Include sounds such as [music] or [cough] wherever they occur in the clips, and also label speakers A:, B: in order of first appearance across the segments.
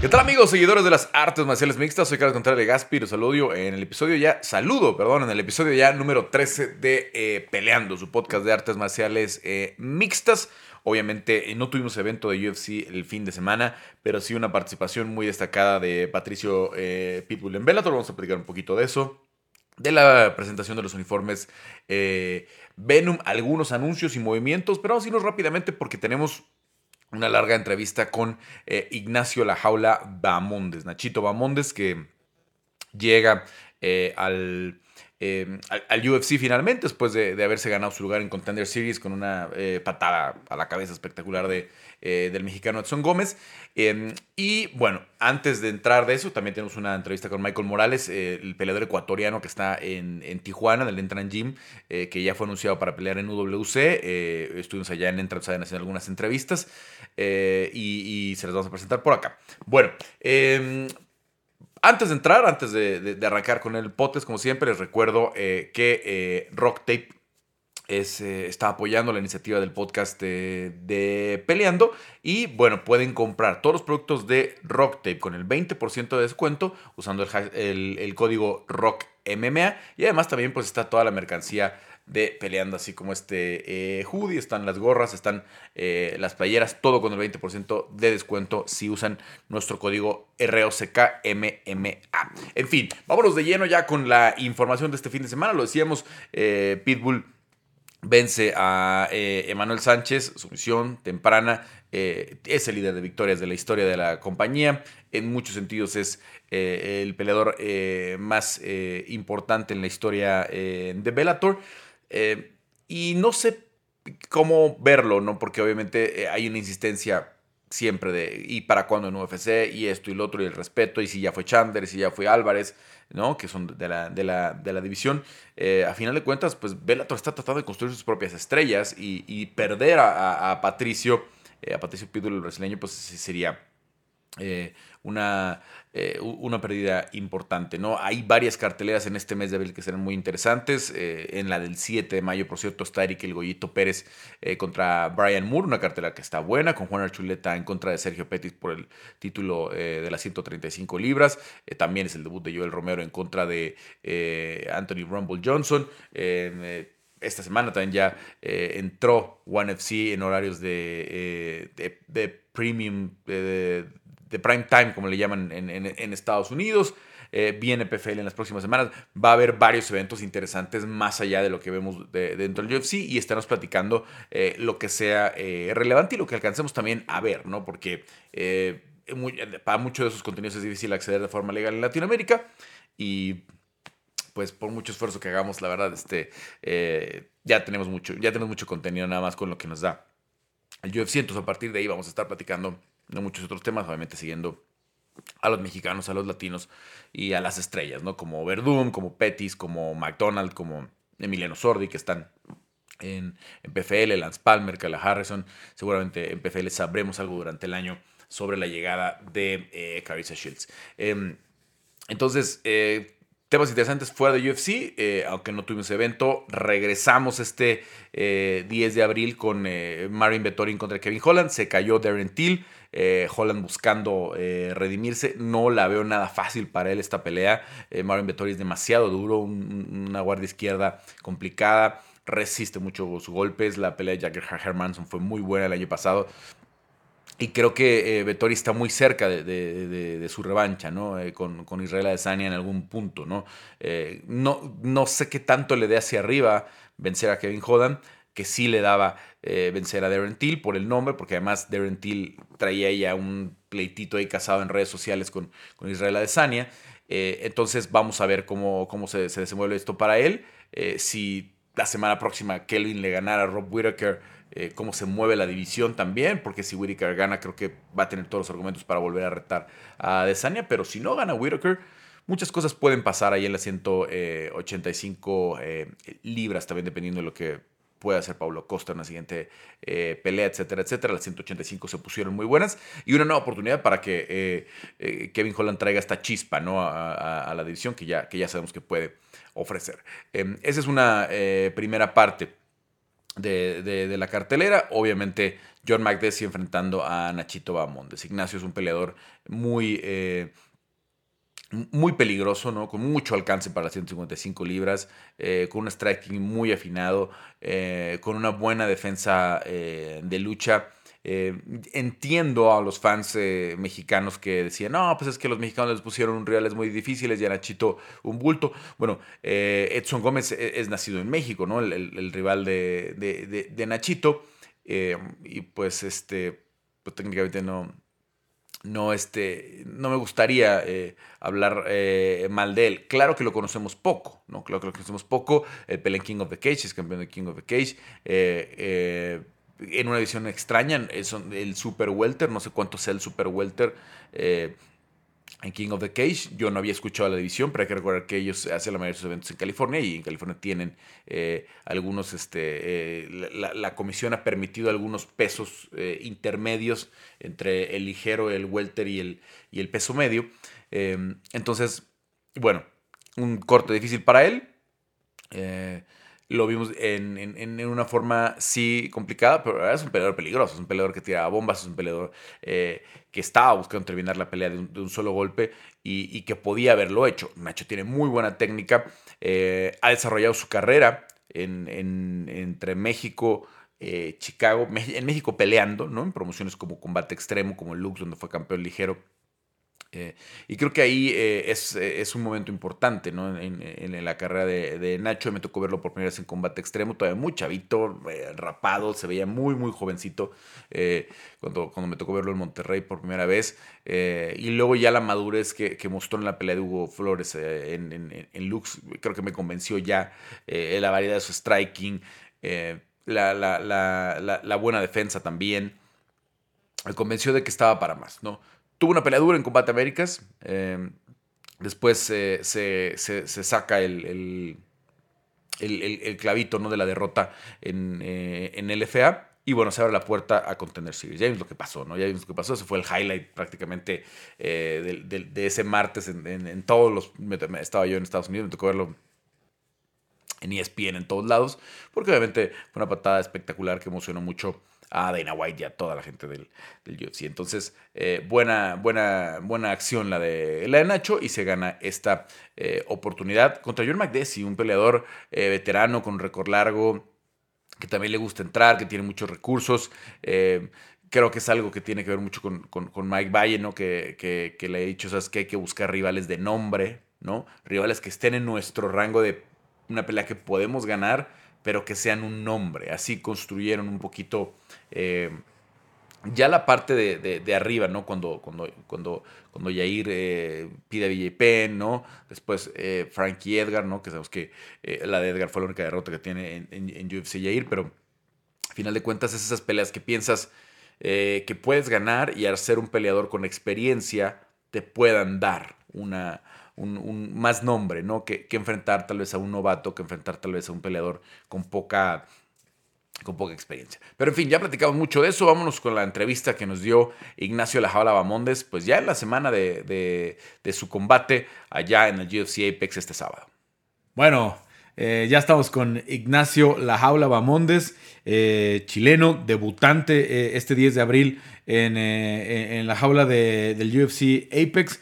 A: ¿Qué tal amigos, seguidores de las artes marciales mixtas? Soy Carlos Contreras de Gaspi, los saludo en el episodio ya, saludo, perdón, en el episodio ya número 13 de eh, Peleando, su podcast de artes marciales eh, mixtas. Obviamente eh, no tuvimos evento de UFC el fin de semana, pero sí una participación muy destacada de Patricio Pitbull en Bellator, vamos a platicar un poquito de eso de la presentación de los uniformes Venom, algunos anuncios y movimientos, pero vamos a irnos rápidamente porque tenemos una larga entrevista con eh, Ignacio La Jaula Bamondes, Nachito Bamondes, que llega eh, eh, al, al, UFC finalmente, después de, haberse ganado su lugar en Contender Series con una patada a la cabeza espectacular de, del mexicano Edson Gómez. Em, y bueno, antes de entrar de eso, también tenemos una entrevista con Michael Morales, el peleador ecuatoriano que está en, en Tijuana, en el Entran Gym, que ya fue anunciado para pelear en UWC. estuvimos allá en Entran haciendo algunas entrevistas. Eh, y, se las vamos a presentar por acá. Bueno, em, antes de entrar, antes de, arrancar con el podcast, como siempre, les recuerdo eh, que eh, Rock Tape es, está apoyando la iniciativa del podcast de, Peleando. Y bueno, pueden comprar todos los productos de Rock Tape con el 20% de descuento usando el, el, código ROCKMMA. Y además también pues está toda la mercancía de peleando, así como este eh, hoodie, están las gorras, están eh, las playeras, todo con el 20% de descuento si usan nuestro código ROCKMMA. En fin, vámonos de lleno ya con la información de este fin de semana. Lo decíamos, eh, Pitbull vence a Emanuel Sánchez, sumisión temprana. es el líder de victorias de la historia de la compañía. En muchos sentidos es el peleador más importante en la historia de Bellator. Eh, y no sé cómo verlo, ¿no? Porque obviamente eh, hay una insistencia siempre de y para cuándo en UFC y esto y lo otro y el respeto y si ya fue Chandler, si ya fue Álvarez, ¿no? Que son de la, de la, de la división. Eh, a final de cuentas, pues Bellator está tratando de construir sus propias estrellas y, perder a, Patricio, a Patricio Pitbull, el brasileño, pues sería una eh, una pérdida importante. ¿no? Hay varias carteleras en este mes de abril que serán muy interesantes. Eh, en la del 7 de mayo, por cierto, está Eric El Goyito Pérez eh, contra Brian Moore, una cartelera que está buena, con Juan Archuleta en contra de Sergio Pettis por el título de las 135 libras. también es el debut de Joel Romero en contra de Anthony Rumble Johnson esta semana también ya entró One FC en horarios de, de, premium, de prime time, como le llaman en, Estados Unidos. Eh, viene PFL en las próximas semanas. Va a haber varios eventos interesantes más allá de lo que vemos dentro del UFC y estaremos platicando eh, lo que sea eh, relevante y lo que alcancemos también a ver, ¿no? Porque para muchos de esos contenidos es difícil acceder de forma legal en Latinoamérica y pues por mucho esfuerzo que hagamos, la verdad, este, ya tenemos mucho, ya tenemos mucho contenido nada más con lo que nos da el UFC. Entonces a partir de ahí vamos a estar platicando de muchos otros temas, obviamente siguiendo a los mexicanos, a los latinos y a las estrellas, ¿no? Como Verdun, como Pettis, como McDonald, como Emiliano Sordi, que están en, PFL, Lance Palmer, Kala Harrison. Seguramente en PFL sabremos algo durante el año sobre la llegada de eh, Carissa Shields. Em, entonces, eh, temas interesantes fuera de UFC, eh, aunque no tuvimos evento. Regresamos este 10 de abril con Marvin Vettori contra Kevin Holland. Se cayó Darren Till. Eh, Holland buscando eh, redimirse. No la veo nada fácil para él esta pelea. Eh, Marvin Vettori es demasiado duro, una guardia izquierda complicada. Resiste mucho sus golpes. La pelea de Jagger Hermanson fue muy buena el año pasado. Y creo que Vettori está muy cerca de, su revancha, ¿no? con, con, Israel Adesanya en algún punto, ¿no? ¿no? No sé qué tanto le dé hacia arriba vencer a Kevin Holland, que sí le daba eh, vencer a Darren Till por el nombre, porque además Darren Till traía ya un pleitito ahí casado en redes sociales con, con Israel Adesanya. Eh, entonces vamos a ver cómo, se, se desenvuelve esto para él. Eh, si la semana próxima Kelvin le ganara a Rob Whittaker, cómo se mueve la división también, porque si Whittaker gana creo que va a tener todos los argumentos para volver a retar a Adesanya, pero si no gana Whittaker, muchas cosas pueden pasar ahí en las 185 libras, también dependiendo de lo que puede hacer Pablo Costa en la siguiente eh, pelea, etcétera, etcétera. Las 185 se pusieron muy buenas y una nueva oportunidad para que eh, eh, Kevin Holland traiga esta chispa ¿no? a, la división que ya, que ya sabemos que puede ofrecer. Em, esa es una primera parte de, la cartelera. Obviamente, John McDessie enfrentando a Nachito Bamondes. Ignacio es un peleador muy, eh, muy peligroso, ¿no? Con mucho alcance para las 155 libras, eh, con un striking muy afinado, eh, con una buena defensa de lucha. Entiendo a los fans mexicanos que decían, no, pues es que los mexicanos les pusieron rivales muy difíciles y a Nachito un bulto. Bueno, Edson Gómez es, nacido en México, ¿no? El, rival de, de Nachito. y pues este, pues técnicamente no, no, este, no me gustaría eh, hablar eh, mal de él. Claro que lo conocemos poco, ¿no? Claro que lo conocemos poco. El Pelen King of the Cage es campeón de King of the Cage. Eh, en una edición extraña, es el Super Welter, no sé cuánto sea el Super Welter en King of the Cage. Yo no había escuchado la división, pero hay que recordar que ellos hacen la mayoría de sus eventos en California y en California tienen eh, algunos, este, eh, la, comisión ha permitido algunos pesos eh, intermedios entre el ligero, el welter y el, y el peso medio. Entonces, bueno, un corte difícil para él. Lo vimos en, una forma sí complicada, pero es un peleador peligroso, es un peleador que tira bombas, es un peleador eh, que estaba buscando terminar la pelea de un, solo golpe y, que podía haberlo hecho. Nacho tiene muy buena técnica, eh, ha desarrollado su carrera entre México, eh, Chicago, en México peleando, ¿no? En promociones como Combate Extremo, como Lux, donde fue campeón ligero eh, y creo que ahí eh, es, eh, es, un momento importante ¿no? en, en, la carrera de, de, Nacho. Me tocó verlo por primera vez en combate extremo, todavía muy chavito, rapado, se veía muy, muy jovencito cuando, cuando me tocó verlo en Monterrey por primera vez. y luego ya la madurez que, que, mostró en la pelea de Hugo Flores en, en, Lux, creo que me convenció ya la variedad de su striking, la, la, la, la buena defensa también. Me convenció de que estaba para más, ¿no? Tuvo una pelea dura en Combate Américas. Em, después se, saca el, el, clavito ¿no? de la derrota en, eh, en LFA. Y bueno, se abre la puerta a Contender Series. Ya vimos lo que pasó, ¿no? Ya vimos lo que pasó. Ese fue el highlight prácticamente eh, de, ese martes en, todos los... estaba yo en Estados Unidos, me tocó verlo en ESPN en todos lados, porque obviamente fue una patada espectacular que emocionó mucho a Dana White y a toda la gente del, del UFC. Entonces, eh, buena, buena, buena acción la de, la de Nacho y se gana esta eh, oportunidad contra John McDessie, un peleador eh, veterano con récord largo, que también le gusta entrar, que tiene muchos recursos. creo que es algo que tiene que ver mucho con, Mike Valle, ¿no? Que, que, le he dicho, ¿sabes? Que hay que buscar rivales de nombre, ¿no? Rivales que estén en nuestro rango de una pelea que podemos ganar pero que sean un nombre. Así construyeron un poquito eh, ya la parte de, arriba, ¿no? Cuando, cuando, cuando, cuando Yair eh, pide a BJP, ¿no? Después eh, Frankie Edgar, ¿no? Que sabemos que la de Edgar fue la única derrota que tiene en, en, UFC Yair, pero al final de cuentas es esas peleas que piensas que puedes ganar y al ser un peleador con experiencia te puedan dar una, un, más nombre, ¿no? Que, enfrentar tal vez a un novato, que enfrentar tal vez a un peleador con poca, con poca experiencia. Pero en fin, ya platicamos mucho de eso. Vámonos con la entrevista que nos dio Ignacio Lajaula Bamondes, pues ya en la semana de, su combate allá en el GFC Apex este sábado.
B: Bueno, eh, ya estamos con Ignacio La Jaula Bamondes, eh, chileno, debutante eh, este 10 de abril en, la jaula del UFC Apex.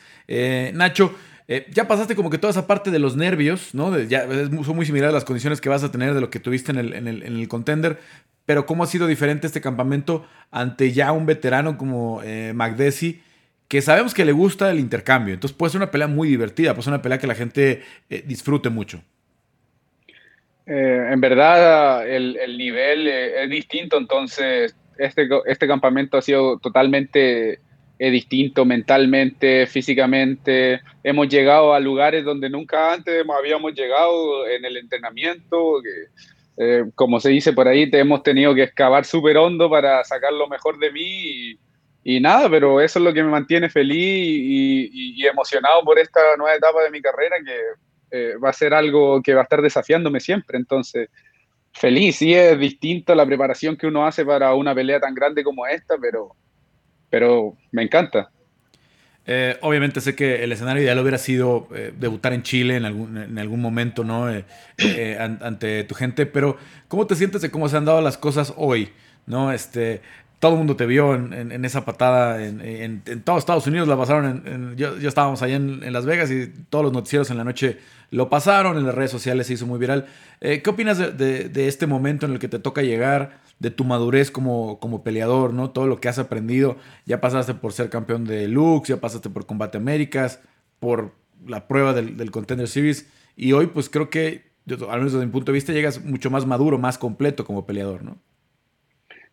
B: Nacho, eh, ya pasaste como que toda esa parte de los nervios, ¿no? ya, son muy similares las condiciones que vas a tener de lo que tuviste en el, en el, contender. Pero ¿cómo ha sido diferente este campamento ante ya un veterano como eh, que sabemos que le gusta el intercambio? Entonces puede ser una pelea muy divertida, puede ser una pelea que la gente eh, disfrute mucho.
C: Eh, en verdad el, el nivel es distinto, entonces este, este campamento ha sido totalmente es distinto mentalmente, físicamente. Hemos llegado a lugares donde nunca antes habíamos llegado en el entrenamiento. Eh, como se dice por ahí, te hemos tenido que excavar súper hondo para sacar lo mejor de mí. Y, nada, pero eso es lo que me mantiene feliz y, emocionado por esta nueva etapa de mi carrera, que eh, va a ser algo que va a estar desafiándome siempre. Entonces, feliz, sí es distinto la preparación que uno hace para una pelea tan grande como esta, pero pero me encanta.
A: Eh, obviamente sé que el escenario ideal hubiera sido eh, debutar en Chile en algún, en algún momento, ¿no? Eh, ante tu gente, pero ¿cómo te sientes de cómo se han dado las cosas hoy? ¿No? Este, todo el mundo te vio en, esa patada en, en, todos Estados Unidos, la pasaron en, yo, estábamos allá en, Las Vegas y todos los noticieros en la noche lo pasaron, en las redes sociales se hizo muy viral. Eh, ¿Qué opinas de, este momento en el que te toca llegar, de tu madurez como, como peleador, ¿no? todo lo que has aprendido? Ya pasaste por ser campeón de Lux, ya pasaste por Combate Américas, por la prueba del, del Contender Series y hoy pues creo que, al menos desde mi punto de vista, llegas mucho más maduro, más completo como peleador, ¿no?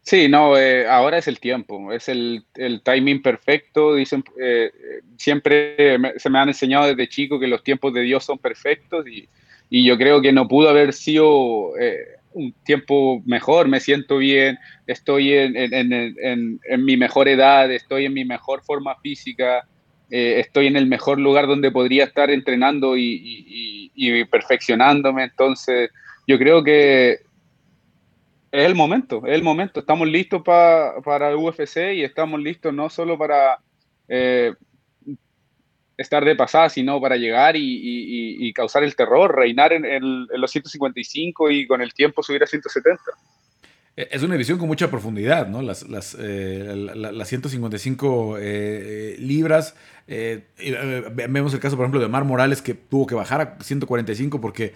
C: Sí, no, eh, ahora es el tiempo, es el, timing perfecto. Dicen, eh, siempre se me han enseñado desde chico que los tiempos de Dios son perfectos y, yo creo que no pudo haber sido eh, un tiempo mejor. Me siento bien, estoy en, mi mejor edad, estoy en mi mejor forma física, estoy en el mejor lugar donde podría estar entrenando y, y perfeccionándome. Entonces, yo creo que es el momento, es el momento. Estamos listos para el UFC y estamos listos no solo para eh, estar de pasada, sino para llegar y, y, causar el terror, reinar en, los 155 y con el tiempo subir a 170.
A: E, es una división con mucha profundidad, ¿no? Las, las, eh, las 155 eh, libras. vemos el caso, por ejemplo, de Mar Morales, que tuvo que bajar a 145 porque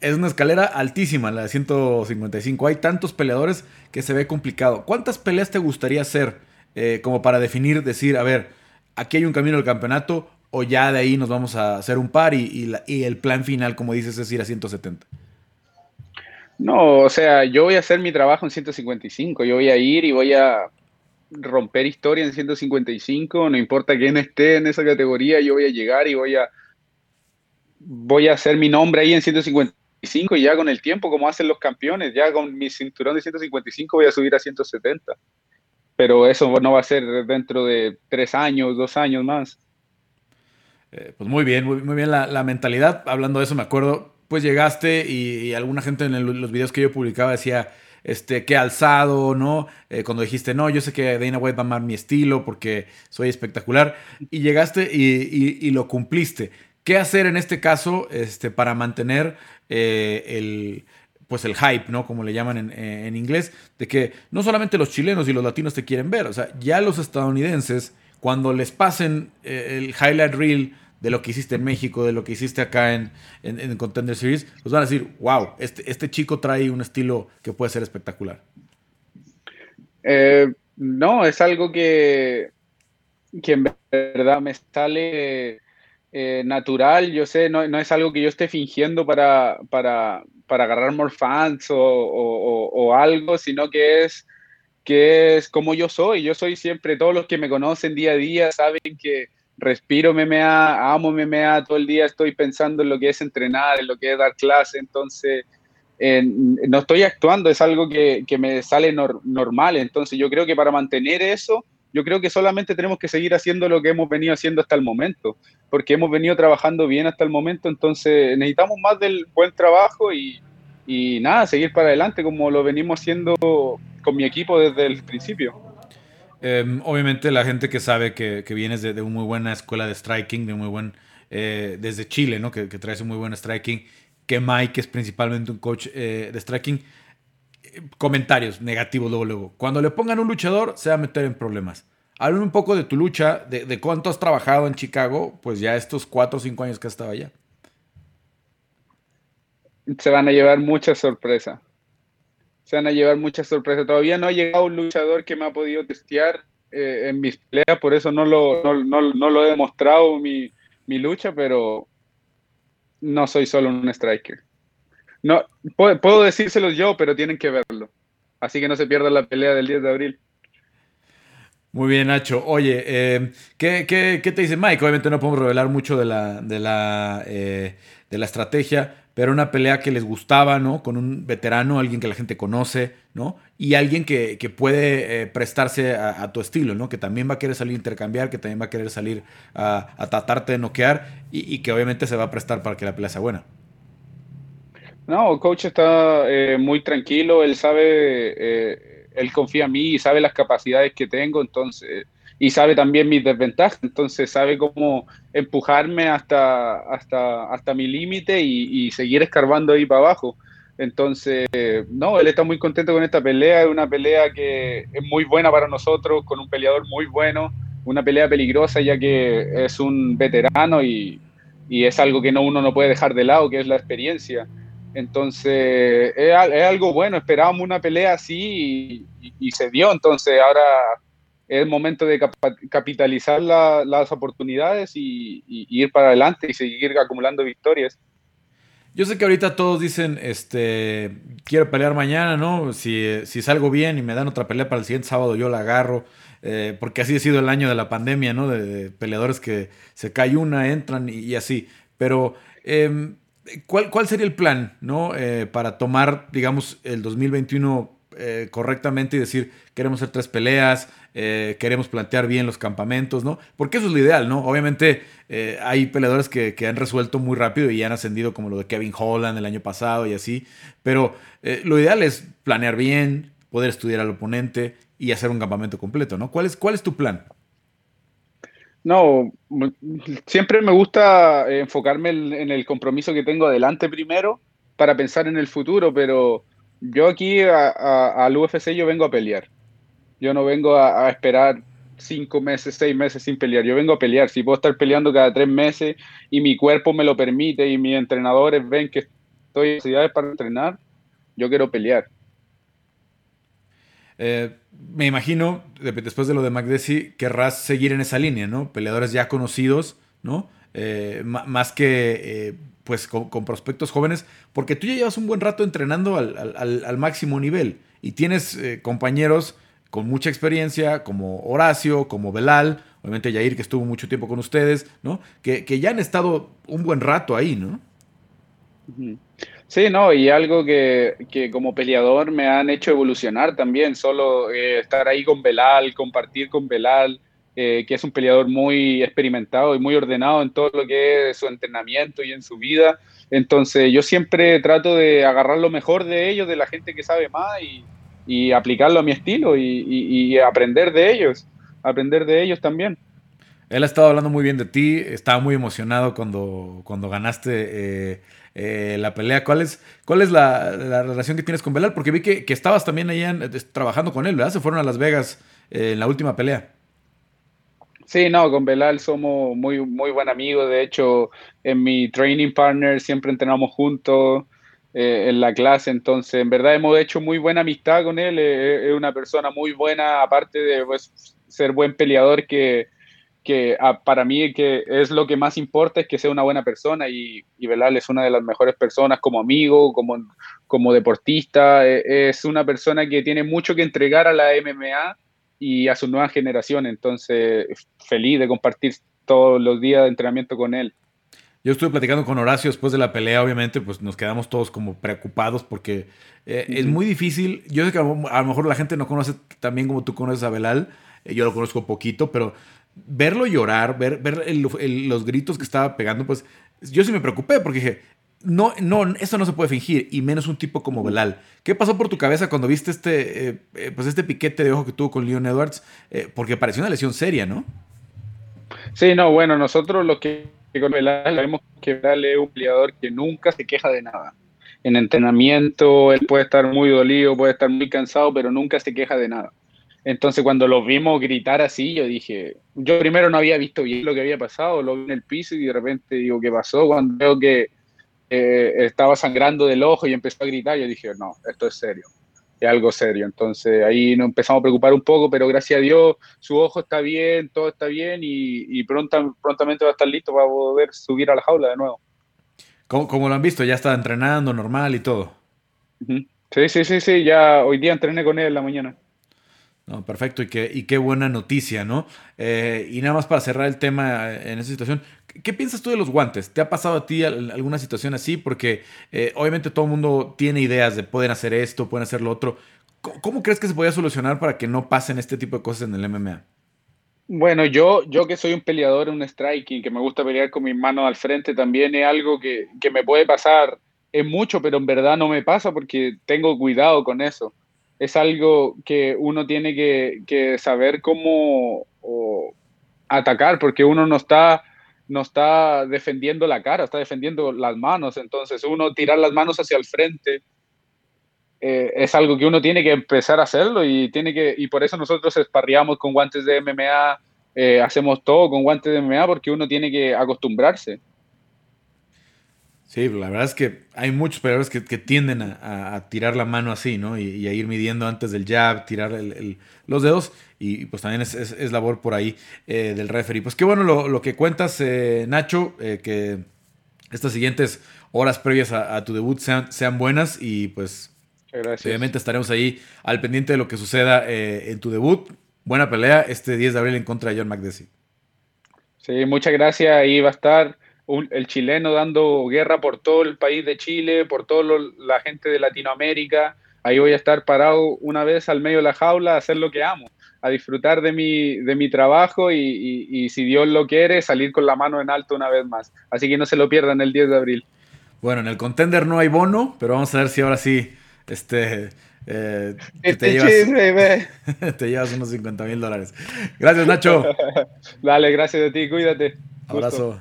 A: es una escalera altísima, la de 155. Hay tantos peleadores que se ve complicado. ¿Cuántas peleas te gustaría hacer eh, como para definir, decir, a ver, aquí hay un camino al campeonato o ya de ahí nos vamos a hacer un par y, el plan final, como dices, es ir a 170?
C: No, o sea, yo voy a hacer mi trabajo en 155. Yo voy a ir y voy a romper historia en 155. No importa quién esté en esa categoría, yo voy a llegar y voy a voy a hacer mi nombre ahí en 155 y ya con el tiempo, como hacen los campeones, ya con mi cinturón de 155 voy a subir a 170. Pero eso no va a ser dentro de tres años, dos años más.
A: Eh, pues muy bien, muy, bien la, mentalidad. Hablando de eso, me acuerdo, pues llegaste y, alguna gente en los videos que yo publicaba decía, este, qué alzado, ¿no? Eh, cuando dijiste, no, yo sé que Dana White va a amar mi estilo porque soy espectacular. Y llegaste y lo cumpliste. ¿Qué hacer en este caso este, para mantener eh, el, pues el hype, ¿no? Como le llaman eh, en, inglés, de que no solamente los chilenos y los latinos te quieren ver, o sea, ya los estadounidenses, cuando les pasen eh, el highlight reel de lo que hiciste en México, de lo que hiciste acá en, en, Contender Series, pues van a decir, wow, este, este chico trae un estilo que puede ser espectacular.
C: no, es algo que, que en verdad me sale eh, natural, yo sé, no, no, es algo que yo esté fingiendo para, para, para agarrar more fans o, o, algo, sino que es, que es como yo soy. Yo soy siempre, todos los que me conocen día a día saben que respiro MMA, amo MMA, todo el día estoy pensando en lo que es entrenar, en lo que es dar clase, entonces no estoy actuando, es algo que, que me sale normal, entonces yo creo que para mantener eso yo creo que solamente tenemos que seguir haciendo lo que hemos venido haciendo hasta el momento, porque hemos venido trabajando bien hasta el momento, entonces necesitamos más del buen trabajo y, nada, seguir para adelante como lo venimos haciendo con mi equipo desde el principio.
A: Em, obviamente la gente que sabe que, vienes de, una muy buena escuela de striking, de muy buen, eh, desde Chile, ¿no? Que, que, traes un muy buen striking, que Mike es principalmente un coach eh, de striking, comentarios negativos luego, luego. Cuando le pongan un luchador, se va a meter en problemas. Hablen un poco de tu lucha, de, cuánto has trabajado en Chicago, pues ya estos cuatro o cinco años que has estado allá.
C: Se van a llevar mucha sorpresa. Se van a llevar mucha sorpresa. Todavía no ha llegado un luchador que me ha podido testear eh, en mis peleas, por eso no lo, no, lo he demostrado mi, mi lucha, pero no soy solo un striker. No, puedo, decírselo yo, pero tienen que verlo. Así que no se pierdan la pelea del 10 de abril.
A: Muy bien, Nacho. Oye, eh, ¿qué, te dice Mike? Obviamente no podemos revelar mucho de la, de la, eh, de la estrategia, pero una pelea que les gustaba, ¿no? Con un veterano, alguien que la gente conoce, ¿no? Y alguien que, puede eh, prestarse a, tu estilo, ¿no? Que también va a querer salir a intercambiar, que también va a querer salir a, tratarte de noquear y que obviamente se va a prestar para que la pelea sea buena.
C: No, el coach está eh, muy tranquilo, él sabe, eh, él confía en mí y sabe las capacidades que tengo, entonces, y sabe también mis desventajas, entonces sabe cómo empujarme hasta, hasta, hasta mi límite y, seguir escarbando ahí para abajo. Entonces, no, él está muy contento con esta pelea, es una pelea que es muy buena para nosotros, con un peleador muy bueno, una pelea peligrosa ya que es un veterano y, y es algo que no, uno no puede dejar de lado, que es la experiencia. Entonces, es, algo bueno, esperábamos una pelea así y, se dio, entonces ahora es el momento de capitalizar las oportunidades y, ir para adelante y seguir acumulando victorias.
A: Yo sé que ahorita todos dicen, este, quiero pelear mañana, ¿no? Si, si salgo bien y me dan otra pelea para el siguiente sábado, yo la agarro. Eh, porque así ha sido el año de la pandemia, ¿no? De, peleadores que se cae una, entran y, así. Pero, em, ¿cuál, ¿cuál, sería el plan, ¿no? Eh, para tomar, digamos, el 2021 eh, correctamente y decir, queremos hacer tres peleas, queremos plantear bien los campamentos, ¿no? Porque eso es lo ideal, ¿no? Obviamente hay peleadores que, que, han resuelto muy rápido y han ascendido como lo de Kevin Holland el año pasado y así, pero lo ideal es planear bien, poder estudiar al oponente y hacer un campamento completo, ¿no? ¿Cuál es, cuál es tu plan?
C: No, siempre me gusta eh, enfocarme en el compromiso que tengo adelante primero para pensar en el futuro, pero yo aquí al UFC yo vengo a pelear. Yo no vengo a, esperar cinco meses, seis meses sin pelear. Yo vengo a pelear. Si puedo estar peleando cada tres meses y mi cuerpo me lo permite y mis entrenadores ven que estoy en necesidades para entrenar, yo quiero pelear.
A: Eh, me imagino, después de lo de McDessie, querrás seguir en esa línea, ¿no? Peleadores ya conocidos, ¿no? Eh, más que eh, pues con, prospectos jóvenes, porque tú ya llevas un buen rato entrenando al, máximo nivel y tienes compañeros con mucha experiencia, como Horacio, como Belal, obviamente Yair, que estuvo mucho tiempo con ustedes, ¿no? Que, ya han estado un buen rato ahí, ¿no?
C: Sí, no, y algo que, como peleador me han hecho evolucionar también, solo eh, estar ahí con Belal, compartir con Belal, eh, que es un peleador muy experimentado y muy ordenado en todo lo que es su entrenamiento y en su vida. Entonces yo siempre trato de agarrar lo mejor de ellos, de la gente que sabe más y, aplicarlo a mi estilo y, aprender de ellos, aprender de ellos también.
A: Él ha estado hablando muy bien de ti, estaba muy emocionado cuando, cuando ganaste. Eh, eh, la pelea. ¿Cuál es, cuál es la, relación que tienes con Belal? Porque vi que, estabas también allá trabajando con él, ¿verdad? Se fueron a Las Vegas eh, en la última pelea.
C: Sí, no, con Belal somos muy, muy buen amigos. De hecho, en mi training partner siempre entrenamos juntos eh, en la clase. Entonces, en verdad hemos hecho muy buena amistad con él. es una persona muy buena, aparte de pues, ser buen peleador que que ah, para mí que es lo que más importa es que sea una buena persona y, y Belal es una de las mejores personas como amigo, como, como deportista, e, es una persona que tiene mucho que entregar a la MMA y a su nueva generación, entonces feliz de compartir todos los días de entrenamiento con él.
A: Yo estuve platicando con Horacio después de la pelea, obviamente, pues nos quedamos todos como preocupados porque eh, es muy difícil. Yo sé que a lo mejor la gente no conoce también como tú conoces a Belal, eh, yo lo conozco poquito, pero verlo llorar, ver, ver los gritos que estaba pegando, pues yo sí me preocupé porque dije, no, no, esto no se puede fingir, y menos un tipo como Belal. ¿Qué pasó por tu cabeza cuando viste este, eh, eh, pues este piquete de ojo que tuvo con Leon Edwards? Eh, porque pareció una lesión seria, ¿no?
C: Sí, no, bueno, nosotros lo que con Belal vemos que Belal es un peleador que nunca se queja de nada. En entrenamiento, él puede estar muy dolido, puede estar muy cansado, pero nunca se queja de nada. Entonces cuando los vimos gritar así, yo dije, yo primero no había visto bien lo que había pasado, lo vi en el piso y de repente digo, ¿qué pasó? Cuando veo que eh, estaba sangrando del ojo y empezó a gritar, yo dije, no, esto es serio, es algo serio. Entonces ahí nos empezamos a preocupar un poco, pero gracias a Dios su ojo está bien, todo está bien y, prontamente va a estar listo para poder subir a la jaula de nuevo.
A: ¿Cómo, lo han visto? ¿Ya está entrenando normal y todo?
C: Sí, sí, sí, sí, ya hoy día entrené con él en la mañana.
A: No, perfecto, y qué, y qué buena noticia, ¿no? Eh, y nada más para cerrar el tema en esa situación, ¿qué piensas tú de los guantes? ¿Te ha pasado a ti alguna situación así? Porque eh, obviamente todo el mundo tiene ideas de pueden hacer esto, pueden hacer lo otro. ¿Cómo, crees que se podría solucionar para que no pasen este tipo de cosas en el MMA?
C: Bueno, yo, yo que soy un peleador, un striking, que me gusta pelear con mis manos al frente, también es algo que, que me puede pasar, es mucho, pero en verdad no me pasa porque tengo cuidado con eso es algo que uno tiene que, saber cómo, atacar porque uno no está no está defendiendo la cara, está defendiendo las manos. Entonces, uno tirar las manos hacia el frente eh, es algo que uno tiene que empezar a hacerlo y, tiene que, y por eso nosotros esparriamos con guantes de MMA, eh, hacemos todo con guantes de MMA porque uno tiene que acostumbrarse.
B: Sí, la verdad es que hay muchos peleadores que, tienden a, tirar la mano así, ¿no? Y, a ir midiendo antes del jab, tirar los dedos. Y pues también es, labor por ahí eh, del referee. Pues qué bueno lo, que cuentas, eh, Nacho, eh, que estas siguientes horas previas a, tu debut sean, sean, buenas y pues obviamente estaremos ahí al pendiente de lo que suceda en tu debut. Buena pelea este 10 de abril en contra de John McDessie.
C: Sí, muchas gracias. Ahí va a estar el chileno dando guerra por todo el país de Chile, por toda la gente de Latinoamérica. Ahí voy a estar parado una vez al medio de la jaula a hacer lo que amo, a disfrutar de mi, de mi trabajo y, si Dios lo quiere, salir con la mano en alto una vez más. Así que no se lo pierdan el 10 de abril.
B: Bueno, en el contender no hay bono, pero vamos a ver si ahora sí este, eh, te, llevas, [laughs] te llevas unos 50 mil dólares. Gracias, Nacho. [laughs]
C: Dale, gracias a ti, cuídate.
B: Abrazo.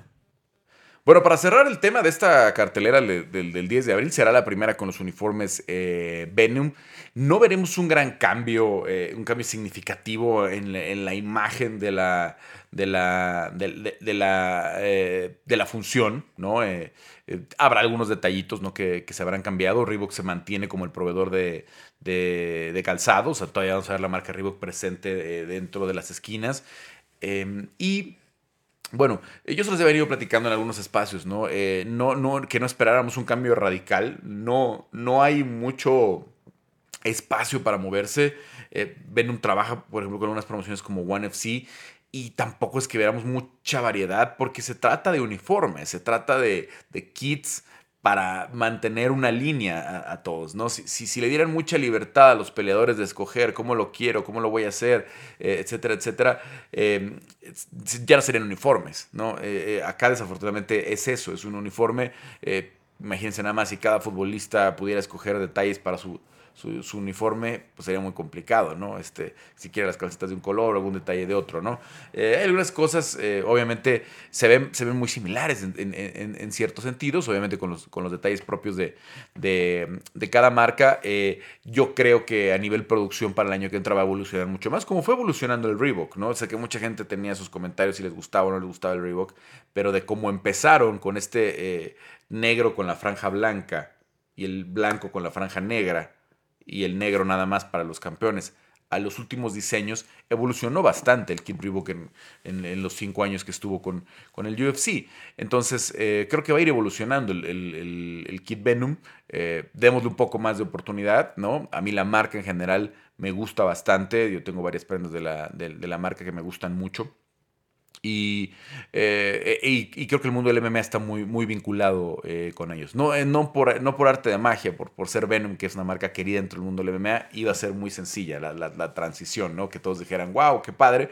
A: Bueno, para cerrar el tema de esta cartelera del, 10 de abril, será la primera con los uniformes eh, Venom. No veremos un gran cambio, eh, un cambio significativo en, la imagen de la, de la, de, la, eh, de la función, ¿no? habrá algunos detallitos ¿no? que, se habrán cambiado. Reebok se mantiene como el proveedor de, de, calzados. todavía vamos a ver la marca Reebok presente dentro de las esquinas. Em, y bueno, ellos se los he venido platicando en algunos espacios, ¿no? Eh, no, no que no esperáramos un cambio radical. No, no hay mucho espacio para moverse. Eh, un trabajo, por ejemplo, con unas promociones como One FC y tampoco es que veamos mucha variedad porque se trata de uniformes, se trata de, de kits para mantener una línea a, todos, ¿no? Si, si, le dieran mucha libertad a los peleadores de escoger cómo lo quiero, cómo lo voy a hacer, eh, etcétera, etcétera, em, ya serían uniformes, ¿no? Eh, eh, acá desafortunadamente es eso, es un uniforme. imagínense nada más si cada futbolista pudiera escoger detalles para su, su, uniforme, pues sería muy complicado, ¿no? Este, si quiere las calcetas de un color o algún detalle de otro, ¿no? Eh, algunas cosas, eh, obviamente, se ven, se ven muy similares en, ciertos sentidos, obviamente con los, con los detalles propios de, de, cada marca. Eh, yo creo que a nivel producción para el año que entra va a evolucionar mucho más, como fue evolucionando el Reebok, ¿no? sé que mucha gente tenía sus comentarios si les gustaba o no les gustaba el Reebok, pero de cómo empezaron con este negro con la franja blanca y el blanco con la franja negra, y el negro nada más para los campeones. A los últimos diseños evolucionó bastante el Kit Reebok en, los cinco años que estuvo con, con el UFC. Entonces, eh, creo que va a ir evolucionando el, Kit Venom. Eh, démosle un poco más de oportunidad, ¿no? A mí la marca en general me gusta bastante. Yo tengo varias prendas de la, de la marca que me gustan mucho. Y, eh, y, creo que el mundo del MMA está muy, muy vinculado eh, con ellos. No, eh, no, por, no por arte de magia, por, por ser Venom, que es una marca querida dentro del mundo del MMA, iba a ser muy sencilla la, la, transición, ¿no? Que todos dijeran, wow, qué padre,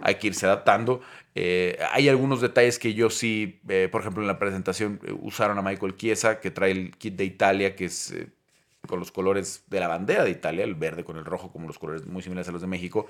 A: hay que irse adaptando. hay algunos detalles que yo sí, por ejemplo, en la presentación usaron a Michael Chiesa, que trae el kit de Italia, que es con los colores de la bandera de Italia, el verde con el rojo, como los colores muy similares a los de México,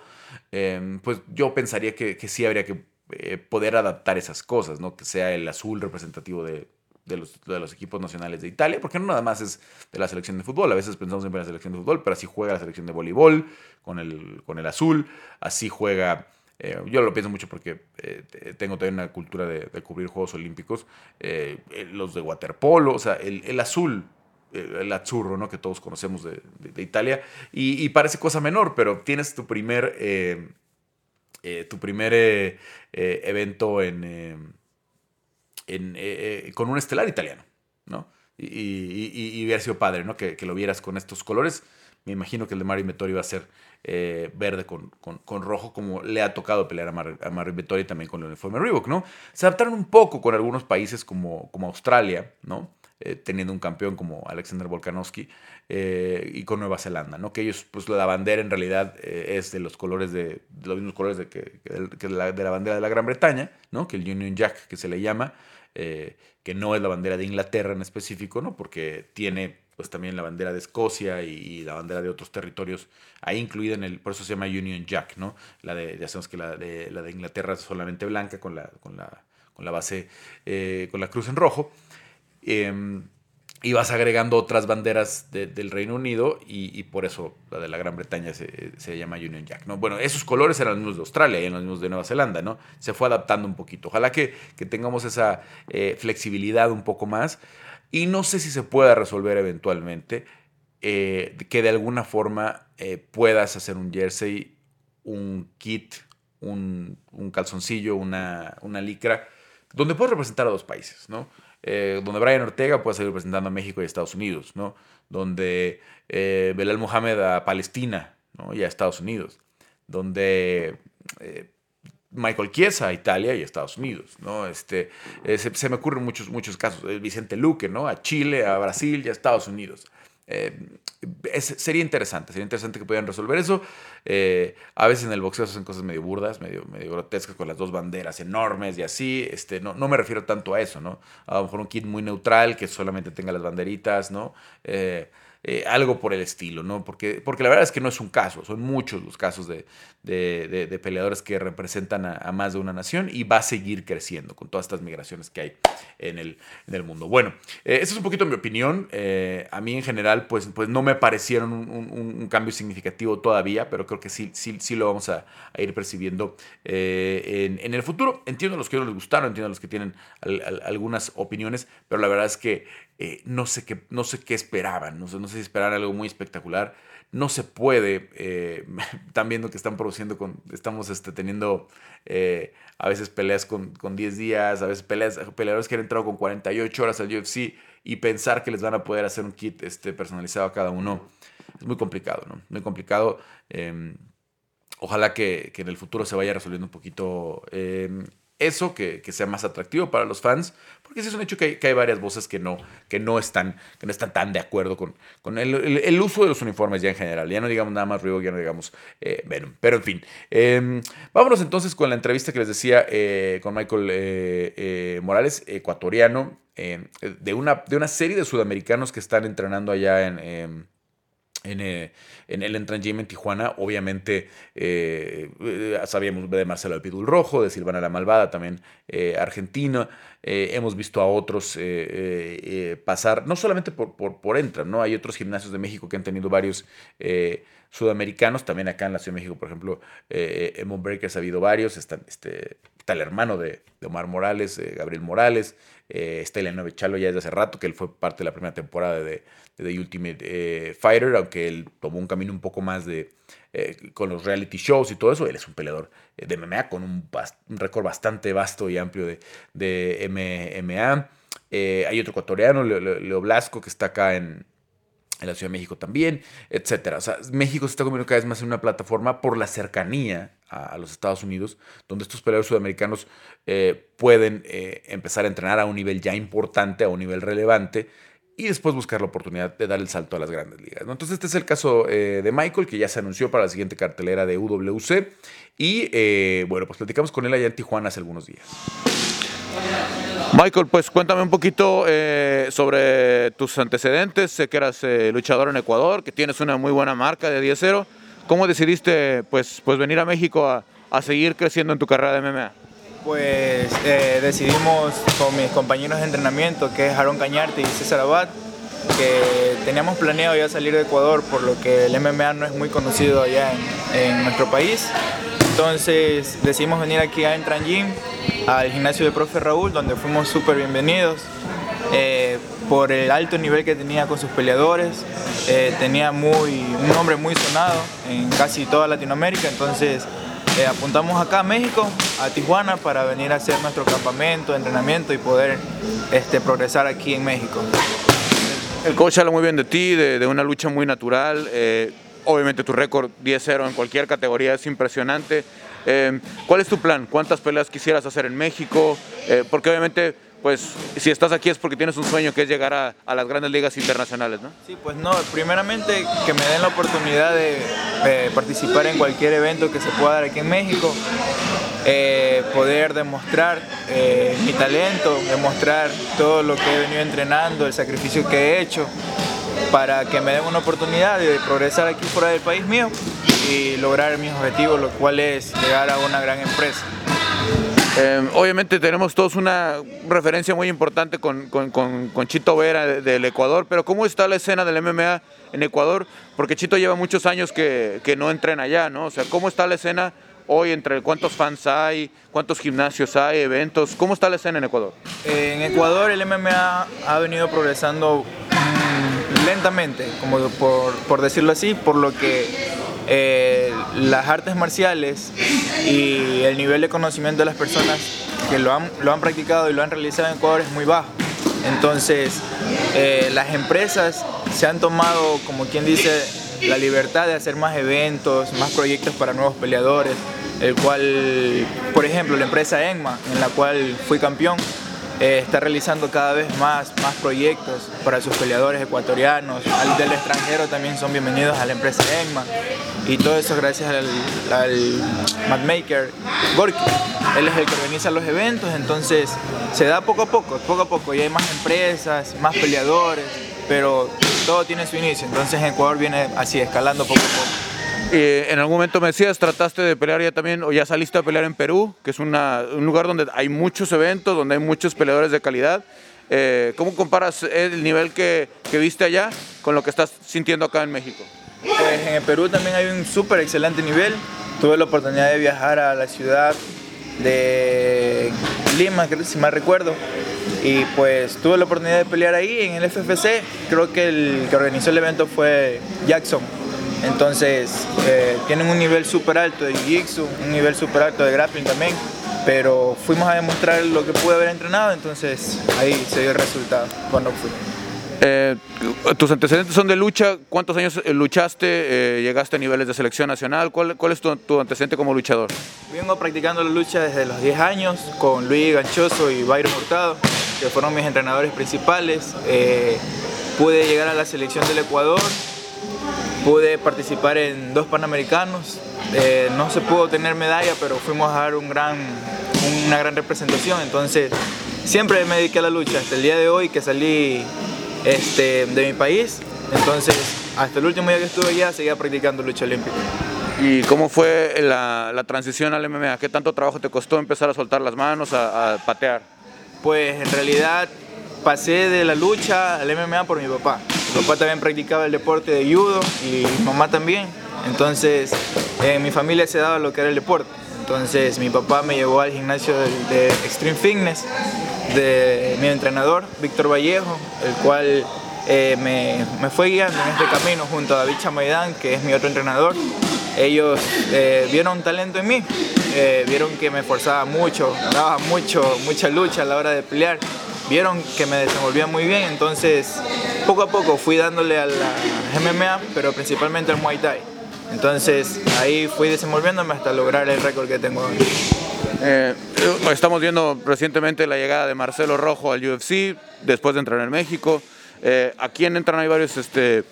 A: em, pues yo pensaría que, sí habría que eh, poder adaptar esas cosas, ¿no? Que sea el azul representativo de, los, de, los, equipos nacionales de Italia, porque no nada más es de la selección de fútbol, a veces pensamos siempre en la selección de fútbol, pero así juega la selección de voleibol con el, con el azul, así juega... Eh, yo lo pienso mucho porque eh, tengo también una cultura de, cubrir Juegos Olímpicos, los de waterpolo, o sea, el, el azul el azzurro, ¿no? Que todos conocemos de, Italia. Y, parece cosa menor, pero tienes tu primer, eh, eh, tu primer eh, evento en, en con un estelar italiano, ¿no? Y, y, hubiera sido padre, ¿no? Que, lo vieras con estos colores. Me imagino que el de Mario Vettori va a ser verde con, rojo, como le ha tocado pelear a, Mar, a Mario también con el uniforme Reebok, ¿no? Se adaptaron un poco con algunos países como, como Australia, ¿no? Eh, teniendo un campeón como Alexander Volkanovski, eh, y con Nueva Zelanda, ¿no? Que ellos, pues la bandera en realidad eh, es de los colores de, los mismos colores de, que, de, la, bandera de la Gran Bretaña, ¿no? Que el Union Jack, que se le llama, que no es la bandera de Inglaterra en específico, ¿no? Porque tiene pues también la bandera de Escocia y, la bandera de otros territorios, ahí incluida en el, por eso se llama Union Jack, ¿no? La de, ya sabemos que la de, la de Inglaterra es solamente blanca con la, con la, con la base, con la cruz en rojo. Em, y vas agregando otras banderas del Reino Unido y, por eso la de la Gran Bretaña se, llama Union Jack, ¿no? Bueno, esos colores eran los mismos de Australia y eran los mismos de Nueva Zelanda, ¿no? Se fue adaptando un poquito. Ojalá que, que tengamos esa eh, flexibilidad un poco más y no sé si se pueda resolver eventualmente eh, que de alguna forma eh, puedas hacer un jersey, un kit, un, calzoncillo, una, una licra, donde puedes representar a dos países, ¿no? Eh, donde Brian Ortega puede seguir representando a México y Estados Unidos, ¿no? Donde eh, Belal Mohamed a Palestina y a Estados Unidos. Donde eh, Michael Chiesa a Italia y a Estados Unidos, ¿no? Este, se, me ocurren muchos, muchos casos. Vicente Luque, ¿no? A Chile, a Brasil y a Estados Unidos. Eh, sería interesante, sería interesante que pudieran resolver eso. Eh, a veces en el boxeo se hacen cosas medio burdas, medio, grotescas con las dos banderas enormes y así. Este, no, no me refiero tanto a eso, ¿no? A lo mejor un kit muy neutral que solamente tenga las banderitas, ¿no? Eh, eh, algo por el estilo, ¿no? Porque, porque la verdad es que no es un caso, son muchos los casos de, de, peleadores que representan a, más de una nación y va a seguir creciendo con todas estas migraciones que hay en el, en el mundo. Bueno, eh, esa es un poquito mi opinión. Eh, a mí en general, pues, pues no me parecieron un, cambio significativo todavía, pero creo que sí, sí, sí lo vamos a, ir percibiendo en, en, el futuro. Entiendo a los que no les gustaron, entiendo a los que tienen algunas opiniones, pero la verdad es que eh, no, sé qué, no sé qué esperaban, no sé, no si esperaban algo muy espectacular. No se puede, eh, [laughs] están viendo que están produciendo, con, estamos este, teniendo eh, a veces peleas con, con 10 días, a veces peleas, peleadores que han entrado con 48 horas al UFC y pensar que les van a poder hacer un kit este, personalizado a cada uno es muy complicado, ¿no? Muy complicado. Em, ojalá que, que, en el futuro se vaya resolviendo un poquito em, eso, que, sea más atractivo para los fans, porque sí es un hecho que hay, varias voces que no, que, no están, que no están tan de acuerdo con, con el, uso de los uniformes ya en general. Ya no digamos nada más ruido, ya no digamos eh, Venom. Pero en fin, em, vámonos entonces con la entrevista que les decía eh, con Michael eh, Morales, ecuatoriano, de, una, de una serie de sudamericanos que están entrenando allá en em, eh, en, el Gym en Tijuana, obviamente eh, eh, sabíamos de Marcelo Alpidul Rojo, de Silvana la Malvada, también argentina. hemos visto a otros pasar, no solamente por, por, por Entran, ¿no? Hay otros gimnasios de México que han tenido varios sudamericanos, también acá en la Ciudad de México, por ejemplo, en Breakers ha habido varios, está, este, está el hermano de, Omar Morales, Gabriel Morales, está Elena Chalo ya desde hace rato, que él fue parte de la primera temporada de, The Ultimate eh, Fighter, aunque él tomó un camino un poco más de eh, con los reality shows y todo eso. Él es un peleador eh, de MMA con un, récord bastante vasto y amplio de, de MMA. hay otro ecuatoriano, Leo, Blasco, que está acá en, la Ciudad de México también, etcétera. O sea, México se está convirtiendo cada vez más en una plataforma por la cercanía a, los Estados Unidos, donde estos peleadores sudamericanos pueden empezar a entrenar a un nivel ya importante, a un nivel relevante, y después buscar la oportunidad de dar el salto a las grandes ligas. Entonces este es el caso eh, de Michael, que ya se anunció para la siguiente cartelera de UWC. Y eh, bueno, pues platicamos con él allá en Tijuana hace algunos días. Michael, pues cuéntame un poquito eh, sobre tus antecedentes. Sé que eras luchador en Ecuador, que tienes una muy buena marca de 10-0. ¿Cómo decidiste pues, pues venir a México a, a seguir creciendo en tu carrera de MMA?
D: Pues eh, decidimos con mis compañeros de entrenamiento, que es Aaron Cañarte y César Abad, que teníamos planeado ya salir de Ecuador, por lo que el MMA no es muy conocido allá en, nuestro país. Entonces decidimos venir aquí a Entran Gym, al gimnasio de profe Raúl, donde fuimos súper bienvenidos. Eh, por el alto nivel que tenía con sus peleadores, eh, tenía muy, un nombre muy sonado en casi toda Latinoamérica, entonces eh, apuntamos acá a México, a Tijuana, para venir a hacer nuestro campamento, entrenamiento y poder este, progresar aquí en México.
A: El coach habla muy bien de ti, de, una lucha muy natural. Eh, obviamente tu récord 10-0 en cualquier categoría es impresionante. Eh, ¿Cuál es tu plan? ¿Cuántas peleas quisieras hacer en México? porque obviamente pues si estás aquí es porque tienes un sueño que es llegar a, las grandes ligas internacionales, ¿no?
D: Sí, pues no, primeramente que me den la oportunidad de, participar en cualquier evento que se pueda dar aquí en México, eh, poder demostrar eh, mi talento, demostrar todo lo que he venido entrenando, el sacrificio que he hecho. Para que me den una oportunidad de progresar aquí fuera del país mío y lograr mis objetivos, lo cual es llegar a una gran empresa.
E: Eh, obviamente tenemos todos una referencia muy importante con, con, con, Chito Vera del Ecuador, pero ¿cómo está la escena del MMA en Ecuador? Porque Chito lleva muchos años que, que no entrena allá, ¿no? O sea, ¿cómo está la escena hoy entre cuántos fans hay, cuántos gimnasios hay, eventos? ¿Cómo está la escena en Ecuador?
D: En Ecuador el MMA ha venido progresando lentamente, como por, por decirlo así, por lo que eh, las artes marciales y el nivel de conocimiento de las personas que lo han, lo han practicado y lo han realizado en Ecuador es muy bajo. Entonces, eh, las empresas se han tomado, como quien dice, la libertad de hacer más eventos, más proyectos para nuevos peleadores, el cual, por ejemplo, la empresa ENMA, en la cual fui campeón, eh, está realizando cada vez más, más proyectos para sus peleadores ecuatorianos, al del extranjero también son bienvenidos a la empresa ENMA y todo eso gracias al, al Gorky. Él es el que organiza los eventos, entonces se da poco a poco, poco a poco y hay más empresas, más peleadores, pero todo tiene su inicio, entonces en Ecuador viene así, escalando poco a poco.
E: Eh, en algún momento me decías, trataste de pelear ya también, o ya saliste a pelear en Perú, que es un lugar donde hay muchos eventos, donde hay muchos peleadores de calidad. Eh, ¿Cómo comparas el nivel que, que, viste allá con lo que estás sintiendo acá en México?
D: Pues en Perú también hay un súper excelente nivel. Tuve la oportunidad de viajar a la ciudad de Lima, si mal recuerdo, y pues tuve la oportunidad de pelear ahí en el FFC. Creo que el que organizó el evento fue Jackson entonces, eh, tienen un nivel súper alto de jiu-jitsu, un nivel súper alto de grappling también, pero fuimos a demostrar lo que pude haber entrenado, entonces ahí se dio el resultado cuando fui.
E: Eh, tus antecedentes son de lucha, ¿cuántos años eh, luchaste? ¿Llegaste a niveles de selección nacional? ¿Cuál, cuál es tu, tu, antecedente como luchador?
D: Vengo practicando la lucha desde los 10 años con Luis Ganchoso y Byron Hurtado, que fueron mis entrenadores principales. pude llegar a la selección del Ecuador Pude participar en dos Panamericanos. Eh, no se pudo tener medalla, pero fuimos a dar un gran, una gran representación. Entonces, siempre me dediqué a la lucha. Hasta el día de hoy que salí este, de mi país. Entonces, hasta el último día que estuve allá, seguía practicando lucha olímpica.
E: ¿Y cómo fue la, la, transición al MMA? ¿Qué tanto trabajo te costó empezar a soltar las manos, a, a patear?
D: Pues en realidad pasé de la lucha al MMA por mi papá. Mi papá también practicaba el deporte de judo y mamá también. Entonces, en mi familia se daba lo que era el deporte. Entonces, mi papá me llevó al gimnasio de, Extreme Fitness de mi entrenador, Víctor Vallejo, el cual eh, me, me, fue guiando en este camino junto a David Chamaidán, que es mi otro entrenador. Ellos eh, vieron talento en mí, eh, vieron que me esforzaba mucho, daba mucho, mucha lucha a la hora de pelear vieron que me desenvolvía muy bien, entonces poco a poco fui dándole a la MMA, pero principalmente al Muay Thai. Entonces ahí fui desenvolviéndome hasta lograr el récord que tengo hoy.
E: Eh, estamos viendo recientemente la llegada de Marcelo Rojo al UFC, después de entrar en México. Eh, aquí en entran hay varios este,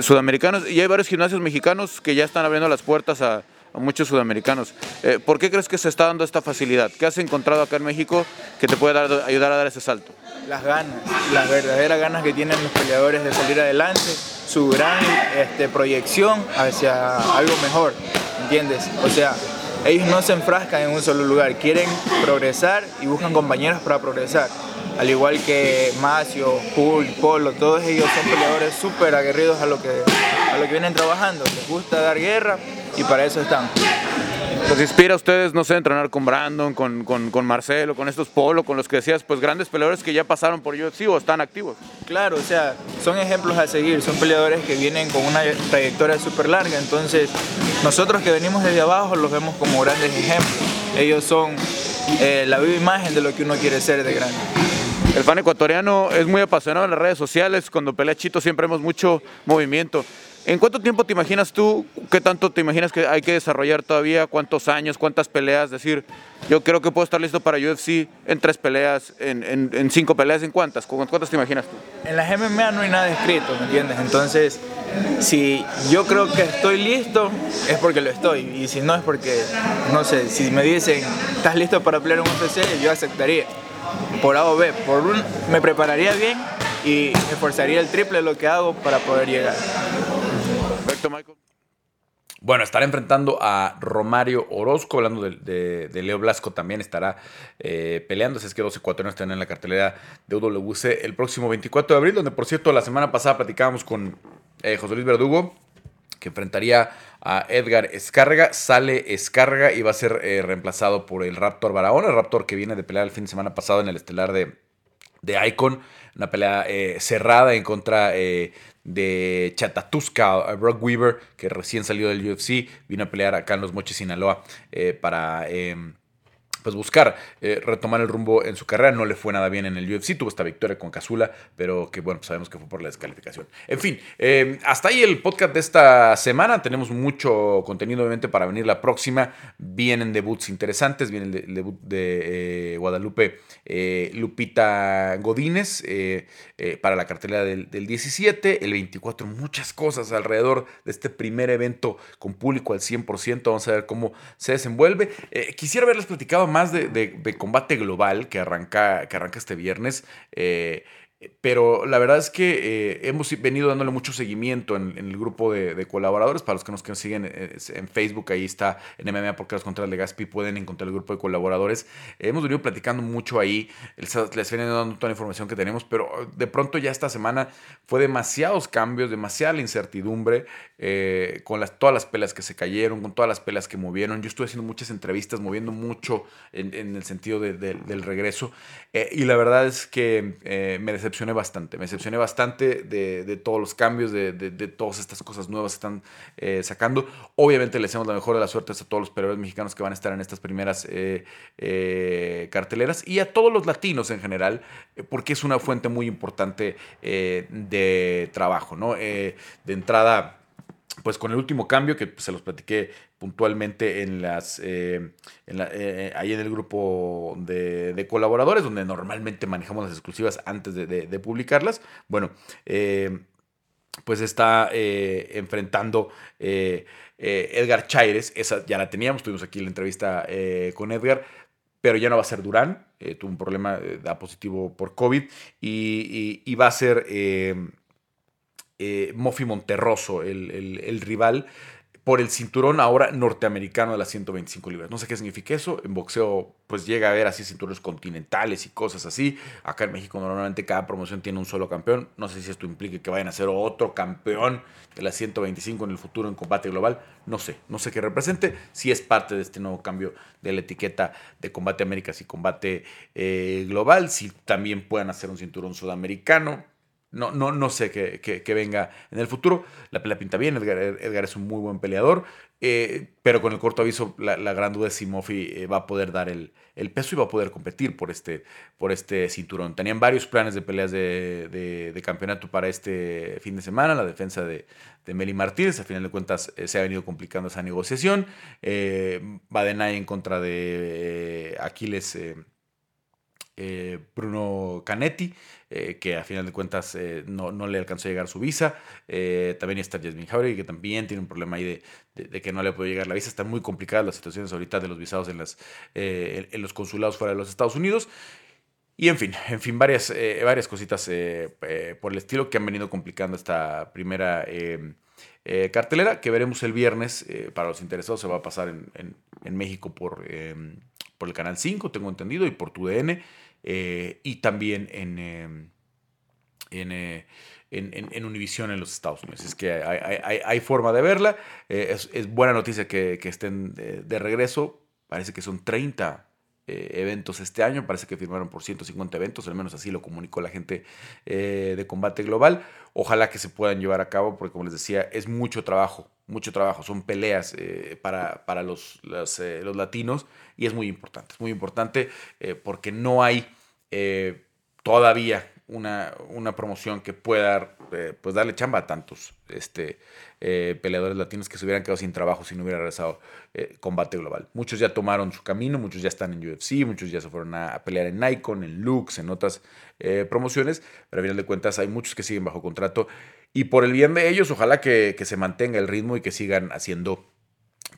E: sudamericanos y hay varios gimnasios mexicanos que ya están abriendo las puertas a, muchos sudamericanos. Eh, ¿Por qué crees que se está dando esta facilidad? ¿Qué has encontrado acá en México que te puede dar, ayudar a dar ese salto?
D: Las ganas, las verdaderas ganas que tienen los peleadores de salir adelante, su gran este, proyección hacia algo mejor, ¿entiendes? O sea, ellos no se enfrascan en un solo lugar, quieren progresar y buscan compañeros para progresar. Al igual que Macio, Pool, Polo, todos ellos son peleadores súper aguerridos a lo, que, a lo que vienen trabajando. Les gusta dar guerra y para eso están.
E: ¿Los inspira a ustedes, no sé, entrenar con Brandon, con, con, con, Marcelo, con estos Polo, con los que decías, pues grandes peleadores que ya pasaron por UFC o están activos?
D: Claro, o sea, son ejemplos a seguir, son peleadores que vienen con una trayectoria súper larga, entonces nosotros que venimos desde abajo los vemos como grandes ejemplos. Ellos son eh, la viva imagen de lo que uno quiere ser de grande.
E: El fan ecuatoriano es muy apasionado en las redes sociales, cuando pelea Chito siempre vemos mucho movimiento. ¿En cuánto tiempo te imaginas tú, qué tanto te imaginas que hay que desarrollar todavía? ¿Cuántos años, cuántas peleas? Es decir, yo creo que puedo estar listo para UFC en tres peleas, en, cinco peleas, ¿en cuántas? ¿Cuántas te imaginas tú?
D: En las MMA no hay nada escrito, ¿me entiendes? Entonces, si yo creo que estoy listo, es porque lo estoy. Y si no, es porque, no sé, si me dicen, ¿estás listo para pelear en UFC? Yo aceptaría. Por A o B. Por un, me prepararía bien y esforzaría el triple de lo que hago para poder llegar.
A: Perfecto, Michael. Bueno, estará enfrentando a Romario Orozco, hablando de, Leo Blasco, también estará eh, peleando, es que dos ecuatorianos están en la cartelera de UWC el próximo 24 de abril, donde por cierto la semana pasada platicábamos con eh, José Luis Verdugo, que enfrentaría a Edgar Escarga, sale Escarga y va a ser eh, reemplazado por el Raptor Barahona, el Raptor que viene de pelear el fin de semana pasado en el estelar de, de Icon, una pelea cerrada en contra de Chatatuska, Brock Weaver, que recién salió del UFC, vino a pelear acá en Los Moches, Sinaloa, eh, para em, pues buscar eh, retomar el rumbo en su carrera. No le fue nada bien en el UFC, tuvo esta victoria con Casula, pero que bueno, pues sabemos que fue por la descalificación. En fin, eh, hasta ahí el podcast de esta semana. Tenemos mucho contenido, obviamente, para venir la próxima. Vienen debuts interesantes, viene el, debut de eh, Guadalupe Lupita Godínez para la cartelera del, del 17, el 24, muchas cosas alrededor de este primer evento con público al 100%. Vamos a ver cómo se desenvuelve. quisiera haberles platicado más de, combate global que arranca, que arranca este viernes. Eh, pero la verdad es que eh, hemos venido dándole mucho seguimiento en, el grupo de, colaboradores. Para los que nos siguen eh, en Facebook, ahí está en MMA porque las contras de Gaspi pueden encontrar el grupo de colaboradores. hemos venido platicando mucho ahí. Les venido dando toda la información que tenemos, pero de pronto ya esta semana fue demasiados cambios, demasiada incertidumbre eh, con todas las pelas que se cayeron, con todas las pelas que movieron. Yo estuve haciendo muchas entrevistas, moviendo mucho en, el sentido del regreso. y la verdad es que me decepcionó decepcioné bastante. Me decepcioné bastante de, todos los cambios, de, todas estas cosas nuevas que están eh, sacando. Obviamente le deseamos la mejor de las suertes a todos los peleadores mexicanos que van a estar en estas primeras eh, eh, carteleras y a todos los latinos en general, porque es una fuente muy importante de trabajo, ¿no? de entrada pues con el último cambio que se los platiqué puntualmente en las eh, eh, ahí en el grupo de, colaboradores donde normalmente manejamos las exclusivas antes de, publicarlas. Bueno eh, pues está enfrentando Edgar Chaires. Esa ya la teníamos tuvimos aquí la entrevista con Edgar pero ya no va a ser Durán. Tuvo un problema da positivo por COVID y va a ser eh, Mofi Monterroso, el, rival, por el cinturón ahora norteamericano de las 125 libras. No sé qué significa eso. En boxeo, pues llega a haber así cinturones continentales y cosas así. Acá en México, normalmente cada promoción tiene un solo campeón. No sé si esto implica que vayan a ser otro campeón de las 125 en el futuro en combate global. No sé, no sé qué represente. Si es parte de este nuevo cambio de la etiqueta de combate Américas y combate eh, global. Si también puedan hacer un cinturón sudamericano no, no, no sé que, venga en el futuro. La pelea pinta bien, Edgar, es un muy buen peleador, eh, pero con el corto aviso la, gran duda es si Mofi eh, va a poder dar el, peso y va a poder competir por este, por este cinturón. Tenían varios planes de peleas de, campeonato para este fin de semana, la defensa de, de Meli Martínez, a final de cuentas eh, se ha venido complicando esa negociación. Badenay en contra de Aquiles. Bruno Canetti. Eh, que a final de cuentas eh, no, le alcanzó a llegar su visa. Eh, también está Jasmine Jauregui, que también tiene un problema ahí de, que no le puede llegar la visa. Están muy complicadas las situaciones ahorita de los visados en, las, en los consulados fuera de los Estados Unidos. Y en fin, en fin, varias, varias cositas por el estilo que han venido complicando esta primera cartelera que veremos el viernes. para los interesados se va a pasar en, México por, por el Canal 5, tengo entendido, y por tu DN. Eh, y también en, em, eh, en, en, en, Univision en los Estados Unidos. Es que hay, hay, forma de verla. Eh, es, es, buena noticia que, que estén de, regreso. Parece que son 30 eventos este año. Parece que firmaron por 150 eventos. Al menos así lo comunicó la gente de Combate Global. Ojalá que se puedan llevar a cabo porque, como les decía, es mucho trabajo. Mucho trabajo. Son peleas para, para los, los, los latinos y es muy importante. Es muy importante eh, porque no hay eh, todavía una, una, promoción que pueda eh, pues darle chamba a tantos este, peleadores latinos que se hubieran quedado sin trabajo si no hubiera regresado combate global. Muchos ya tomaron su camino, muchos ya están en UFC, muchos ya se fueron a, pelear en Nikon, en Lux, en otras promociones, pero al final de cuentas hay muchos que siguen bajo contrato y por el bien de ellos, ojalá que, que se mantenga el ritmo y que sigan haciendo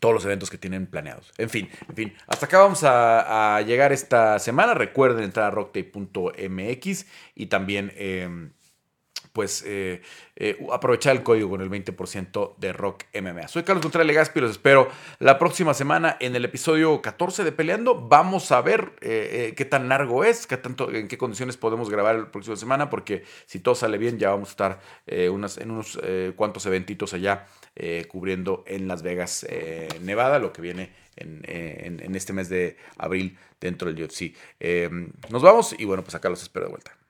A: todos los eventos que tienen planeados. En fin, en fin, hasta acá vamos a, llegar esta semana. Recuerden entrar a rocktape.mx y también em, pues eh, eh, aprovechar el código con el 20% de Rock MMA. Soy Carlos Contreras Legaspi, los espero la próxima semana en el episodio 14 de Peleando. Vamos a ver eh, qué tan largo es, qué tanto, en qué condiciones podemos grabar la próxima semana, porque si todo sale bien ya vamos a estar unas, en unos cuantos eventitos allá cubriendo en Las Vegas, Nevada, lo que viene en, en, este mes de abril dentro del UFC. nos vamos y bueno, pues acá los espero de vuelta.